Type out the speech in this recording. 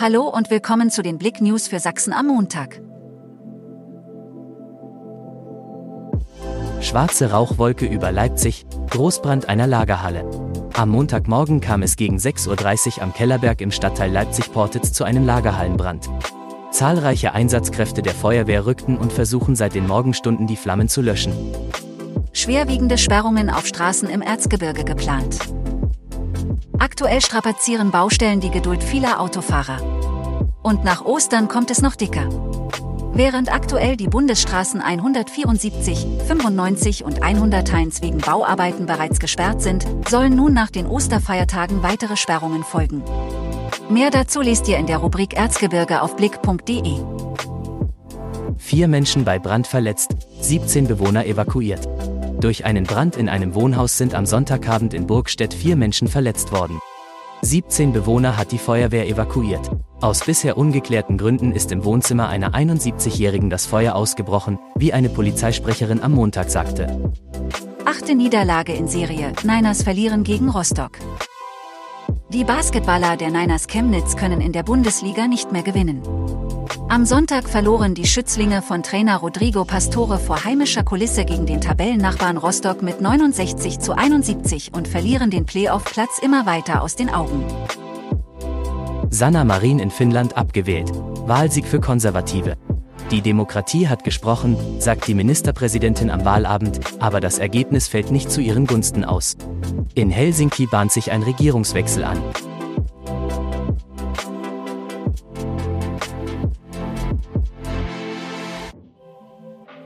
Hallo und willkommen zu den Blick News für Sachsen am Montag. Schwarze Rauchwolke über Leipzig, Großbrand einer Lagerhalle. Am Montagmorgen kam es gegen 6.30 Uhr am Kellerberg im Stadtteil Leipzig-Portitz zu einem Lagerhallenbrand. Zahlreiche Einsatzkräfte der Feuerwehr rückten und versuchen seit den Morgenstunden die Flammen zu löschen. Schwerwiegende Sperrungen auf Straßen im Erzgebirge geplant. Aktuell strapazieren Baustellen die Geduld vieler Autofahrer. Und nach Ostern kommt es noch dicker. Während aktuell die Bundesstraßen 174, 95 und 101 wegen Bauarbeiten bereits gesperrt sind, sollen nun nach den Osterfeiertagen weitere Sperrungen folgen. Mehr dazu lest ihr in der Rubrik Erzgebirge auf blick.de. Vier Menschen bei Brand verletzt, 17 Bewohner evakuiert. Durch einen Brand in einem Wohnhaus sind am Sonntagabend in Burgstedt vier Menschen verletzt worden. 17 Bewohner hat die Feuerwehr evakuiert. Aus bisher ungeklärten Gründen ist im Wohnzimmer einer 71-Jährigen das Feuer ausgebrochen, wie eine Polizeisprecherin am Montag sagte. Achte Niederlage in Serie, Niners verlieren gegen Rostock. Die Basketballer der Niners Chemnitz können in der Bundesliga nicht mehr gewinnen. Am Sonntag verloren die Schützlinge von Trainer Rodrigo Pastore vor heimischer Kulisse gegen den Tabellennachbarn Rostock mit 69 zu 71 und verlieren den Playoff-Platz immer weiter aus den Augen. Sanna Marin in Finnland abgewählt. Wahlsieg für Konservative. Die Demokratie hat gesprochen, sagt die Ministerpräsidentin am Wahlabend, aber das Ergebnis fällt nicht zu ihren Gunsten aus. In Helsinki bahnt sich ein Regierungswechsel an.